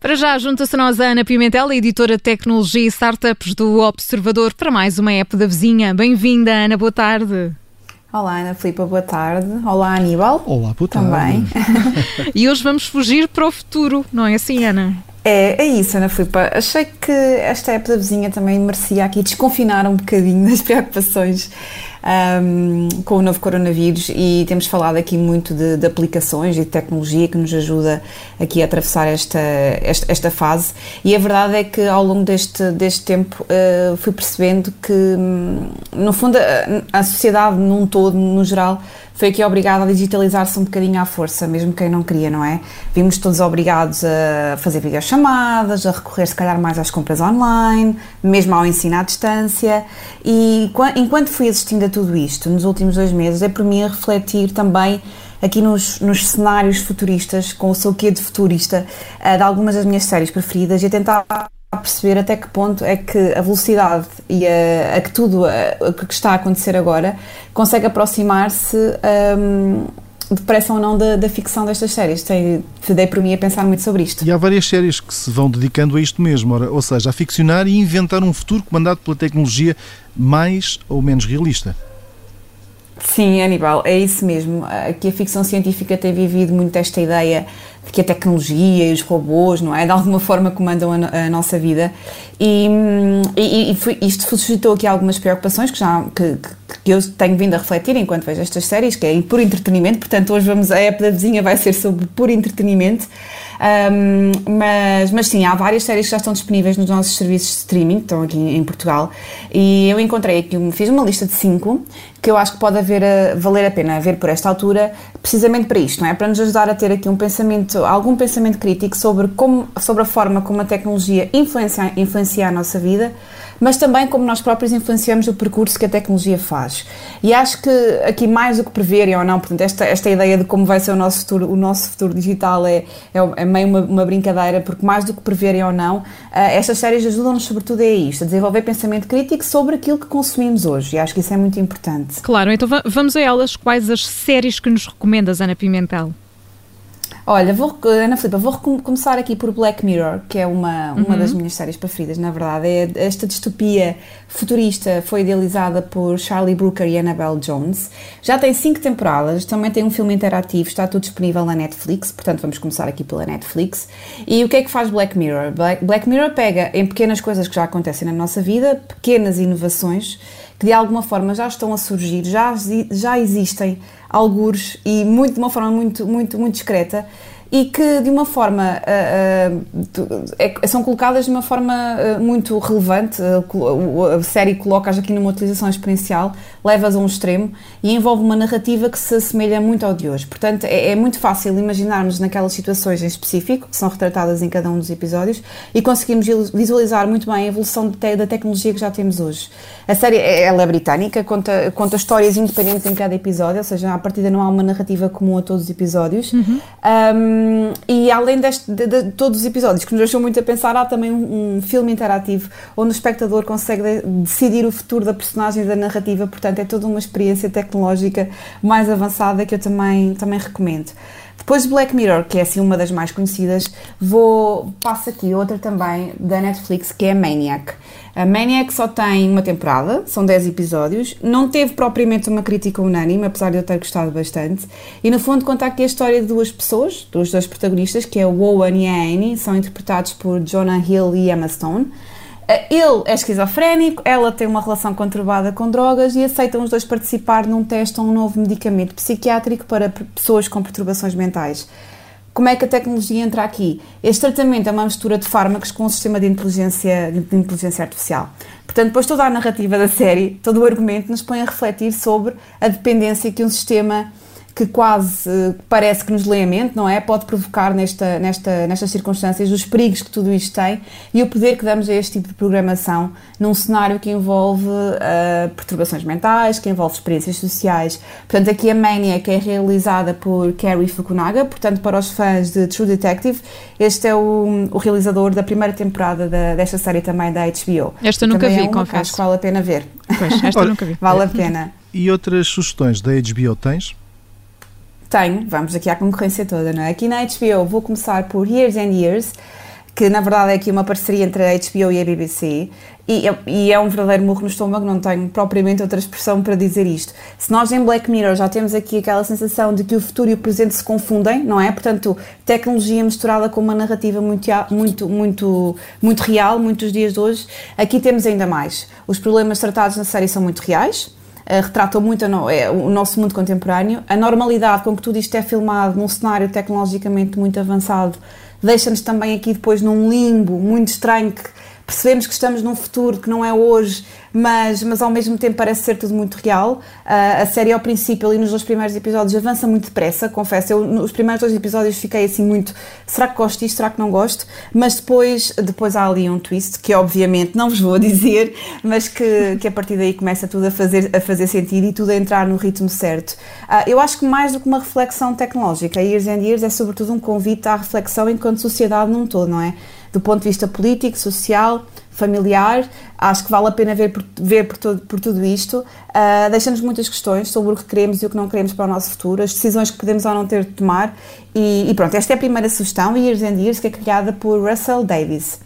Para já, junta-se a nós a Ana Pimentel, editora de Tecnologia e Startups do Observador, para mais uma app da vizinha. Bem-vinda, Ana, boa tarde. Olá, Ana Filipa, boa tarde. Olá, Aníbal. Olá, boa tarde. Também. e hoje vamos fugir para o futuro, não é assim, Ana? É, é isso, Ana Filipa. Achei que esta época da vizinha também merecia aqui desconfinar um bocadinho das preocupações um, com o novo coronavírus e temos falado aqui muito de, de, aplicações e de tecnologia que nos ajuda aqui a atravessar esta, esta, esta fase e a verdade é que ao longo deste, deste tempo uh, fui percebendo que, hum, no fundo, a, a sociedade num todo, no geral, foi aqui obrigada a digitalizar-se um bocadinho à força, mesmo quem não queria, não é? Vimos todos obrigados a fazer videochamadas, a recorrer se calhar mais às compras online, mesmo ao ensino à distância. E enquanto fui assistindo a tudo isto, nos últimos dois meses, é por mim a refletir também aqui nos, nos cenários futuristas, com o seu quê de futurista, eh, de algumas das minhas séries preferidas e a tentar perceber até que ponto é que a velocidade e a, a que tudo o que está a acontecer agora consegue aproximar-se um, depressa ou não da, da, ficção destas séries. Tem, dei por mim a pensar muito sobre isto. E há várias séries que se vão dedicando a isto mesmo, ou seja, a ficcionar e inventar um futuro comandado pela tecnologia mais ou menos realista. Sim, Aníbal, é isso mesmo. Aqui a ficção científica tem vivido muito esta ideia de que a tecnologia e os robôs, não é? De alguma forma comandam a, a nossa vida. E, e, e foi, isto suscitou aqui algumas preocupações que, já, que, que, eu tenho vindo a refletir enquanto vejo estas séries, que é por entretenimento. Portanto, hoje vamos, a época da vizinha vai ser sobre por entretenimento. Um, mas, mas sim, há várias séries que já estão disponíveis nos nossos serviços de streaming, que estão aqui em Portugal, e eu encontrei aqui, fiz uma lista de cinco que eu acho que pode haver a, valer a pena ver por esta altura, precisamente para isto, não é? Para nos ajudar a ter aqui um pensamento, algum pensamento crítico sobre, como, sobre a forma como a tecnologia influencia, influencia a nossa vida, mas também como nós próprios influenciamos o percurso que a tecnologia faz. E acho que aqui mais do que preverem ou não, portanto, esta, esta ideia de como vai ser o nosso futuro, o nosso futuro digital é, é, é meio uma, uma, brincadeira, porque mais do que preverem ou não, uh, estas séries ajudam-nos sobretudo a isto, a desenvolver pensamento crítico sobre aquilo que consumimos hoje, e acho que isso é muito importante. Claro, então vamos a elas. Quais as séries que nos recomendas, Ana Pimentel? Olha, vou, Ana Filipa, vou começar aqui por Black Mirror, que é uma, uma uhum. das minhas séries preferidas, na verdade. É, esta distopia futurista foi idealizada por Charlie Brooker e Annabelle Jones. Já tem cinco temporadas, também tem um filme interativo, está tudo disponível na Netflix, portanto vamos começar aqui pela Netflix. E o que é que faz Black Mirror? Black, Black Mirror pega em pequenas coisas que já acontecem na nossa vida, pequenas inovações que de alguma forma já estão a surgir, já, já existem algures e muito, de uma forma muito, muito, muito discreta e que de uma forma uh, uh, é, são colocadas de uma forma uh, muito relevante. a série coloca-as aqui numa utilização experiencial, leva-as a um extremo e envolve uma narrativa que se assemelha muito ao de hoje. Portanto, é, é, muito fácil imaginarmos naquelas situações em específico, que são retratadas em cada um dos episódios, e conseguimos visualizar muito bem a evolução da tecnologia que já temos hoje. A série ela é britânica, conta, conta histórias independentes em cada episódio, ou seja, a partida não há uma narrativa comum a todos os episódios. Uhum. Um, e além deste, de, de, todos os episódios que nos deixam muito a pensar, há também um, um filme interativo onde o espectador consegue de, decidir o futuro da personagem e da narrativa, portanto é toda uma experiência tecnológica mais avançada que eu também, também recomendo. Depois de Black Mirror, que é assim uma das mais conhecidas, vou passo aqui outra também da Netflix que é Maniac. A Maniac só tem uma temporada, são 10 episódios, não teve propriamente uma crítica unânime, apesar de eu ter gostado bastante, e no fundo conta aqui a história de duas pessoas, dos dois protagonistas, que é o Owen e a Annie, são interpretados por Jonah Hill e Emma Stone. Ele é esquizofrénico, ela tem uma relação conturbada com drogas e aceitam os dois participar num teste a um novo medicamento psiquiátrico para pessoas com perturbações mentais. Como é que a tecnologia entra aqui? Este tratamento é uma mistura de fármacos com um sistema de inteligência, de inteligência artificial. Portanto, depois toda a narrativa da série, todo o argumento nos põe a refletir sobre a dependência que um sistema que quase parece que nos lê a mente, não é? Pode provocar nesta, nesta, nestas circunstâncias os perigos que tudo isto tem e o poder que damos a este tipo de programação num cenário que envolve uh, perturbações mentais, que envolve experiências sociais. Portanto, aqui a Maniac é realizada por Kerry Fukunaga, portanto, para os fãs de True Detective, este é o, o realizador da primeira temporada da, desta série também da HBO. Esta nunca também vi, é uma confesso. Acho que vale a pena ver. Pois, esta Olha, nunca vi. Vale a pena. E outras sugestões da HBO tens? Tenho, vamos aqui à concorrência toda, não é? Aqui na HBO vou começar por Years and Years, que na verdade é aqui uma parceria entre a HBO e a BBC, e é, e é um verdadeiro murro no estômago, não tenho propriamente outra expressão para dizer isto. Se nós em Black Mirror já temos aqui aquela sensação de que o futuro e o presente se confundem, não é? Portanto, tecnologia misturada com uma narrativa muito, muito, muito, muito real, muitos dias de hoje, aqui temos ainda mais. Os problemas tratados na série são muito reais, retratam muito é, o nosso mundo contemporâneo. A normalidade com que tudo isto é filmado num cenário tecnologicamente muito avançado deixa-nos também aqui depois num limbo muito estranho que percebemos que estamos num futuro que não é hoje, mas, mas ao mesmo tempo parece ser tudo muito real. Uh, a série, ao princípio, ali nos dois primeiros episódios, avança muito depressa, confesso. Eu, nos primeiros dois episódios, fiquei assim muito: será que gosto disto, será que não gosto? Mas depois, depois há ali um twist que, obviamente, não vos vou dizer, mas que, que a partir daí começa tudo a fazer, a fazer sentido e tudo a entrar no ritmo certo. Uh, eu acho que mais do que uma reflexão tecnológica, Years and Years é sobretudo um convite à reflexão enquanto sociedade num todo, não é? Do ponto de vista político, social, familiar, acho que vale a pena ver por, ver por, todo, por tudo isto. Uh, Deixa-nos muitas questões sobre o que queremos e o que não queremos para o nosso futuro, as decisões que podemos ou não ter de tomar. E, e pronto, esta é a primeira sugestão, Years and Years, que é criada por Russell Davis.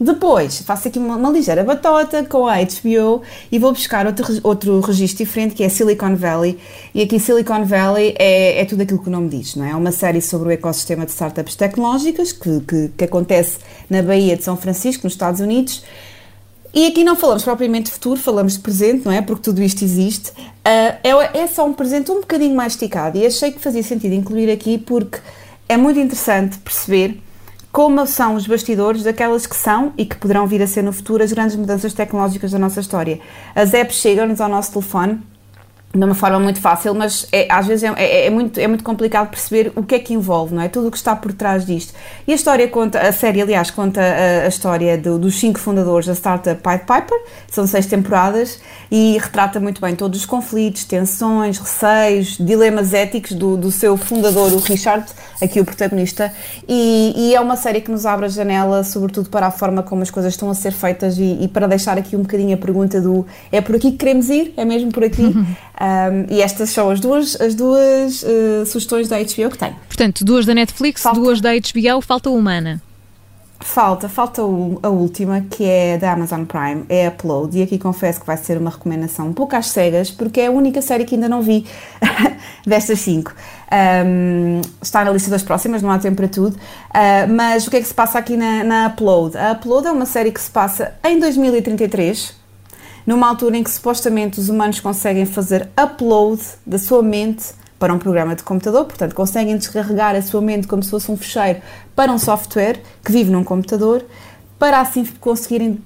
Depois, faço aqui uma, uma, ligeira batota com a HBO e vou buscar outro, outro registro diferente que é Silicon Valley. E aqui Silicon Valley é, é tudo aquilo que o nome diz, não é? É uma série sobre o ecossistema de startups tecnológicas que, que, que acontece na Baía de São Francisco, nos Estados Unidos. E aqui não falamos propriamente de futuro, falamos de presente, não é? Porque tudo isto existe. Uh, é, é só um presente um bocadinho mais esticado e achei que fazia sentido incluir aqui porque é muito interessante perceber como são os bastidores daquelas que são e que poderão vir a ser no futuro as grandes mudanças tecnológicas da nossa história. As apps chegam-nos ao nosso telefone de uma forma muito fácil, mas é, às vezes é, é, é, muito, é muito complicado perceber o que é que envolve, não é? Tudo o que está por trás disto. E a história conta, a série, aliás, conta a, a história do, dos cinco fundadores da startup Pied Piper, são seis temporadas, e retrata muito bem todos os conflitos, tensões, receios, dilemas éticos do, do seu fundador, o Richard, aqui o protagonista, e, e, é uma série que nos abre a janela, sobretudo para a forma como as coisas estão a ser feitas e, e para deixar aqui um bocadinho a pergunta do é por aqui que queremos ir? É mesmo por aqui? Um, e estas são as duas, as duas uh, sugestões da HBO que tenho. Portanto, duas da Netflix, falta, duas da HBO, falta uma, Ana. Falta, falta a última, que é da Amazon Prime, é Upload, e aqui confesso que vai ser uma recomendação um pouco às cegas, porque é a única série que ainda não vi destas cinco. Um, está na lista das próximas, não há tempo para tudo, uh, mas o que é que se passa aqui na, na Upload? A Upload é uma série que se passa em 2033, numa altura em que supostamente os humanos conseguem fazer upload da sua mente para um programa de computador, portanto, conseguem descarregar a sua mente como se fosse um fecheiro para um software que vive num computador, para assim conseguirem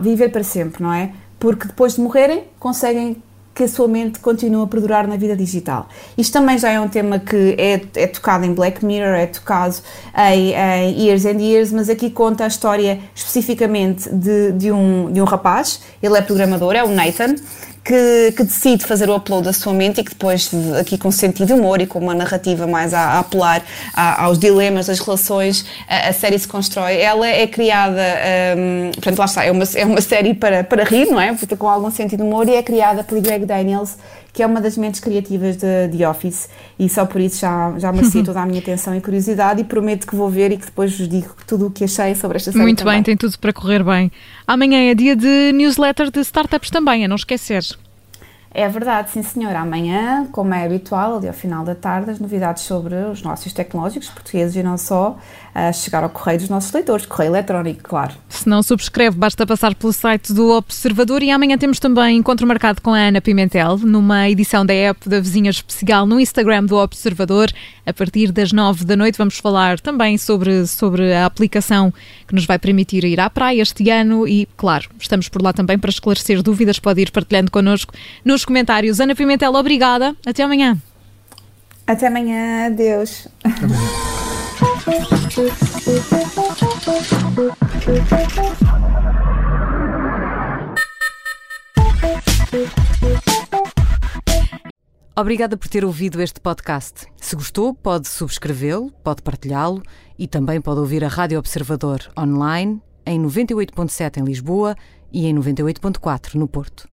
viver para sempre, não é? Porque depois de morrerem, conseguem que a sua mente continue a perdurar na vida digital. Isto também já é um tema que é, é tocado em Black Mirror, é tocado em, em, Years and Years, mas aqui conta a história especificamente de, de, um, de um rapaz, ele é programador, é o Nathan, que, que, decide fazer o upload da sua mente e que depois, aqui com sentido de humor e com uma narrativa mais a, a apelar a, aos dilemas das relações, a, a, série se constrói. Ela é criada, um, portanto, lá está, é uma, é uma série para, para rir, não é? Com algum sentido de humor e é criada por Greg Daniels, que é uma das mentes criativas de The Office e só por isso já, já merecia toda a minha atenção e curiosidade e prometo que vou ver e que depois vos digo tudo o que achei sobre esta série Muito também. bem, tem tudo para correr bem. Amanhã é dia de newsletter de startups também, a não esquecer. É verdade, sim senhora. Amanhã, como é habitual, ali ao final da tarde, as novidades sobre os negócios tecnológicos portugueses e não só, a chegar ao correio dos nossos leitores, correio eletrónico, claro. Se não subscreve, basta passar pelo site do Observador e amanhã temos também encontro marcado com a Ana Pimentel, numa edição da app da Vizinha Especial no Instagram do Observador. A partir das nove da noite vamos falar também sobre, sobre a aplicação que nos vai permitir ir à praia este ano e, claro, estamos por lá também para esclarecer dúvidas, pode ir partilhando connosco nos comentários. Ana Pimentel, obrigada. Até amanhã. Até amanhã, adeus. Até amanhã. Obrigada por ter ouvido este podcast. Se gostou, pode subscrevê-lo, pode partilhá-lo e também pode ouvir a Rádio Observador online em 98.7 em Lisboa e em 98.4 no Porto.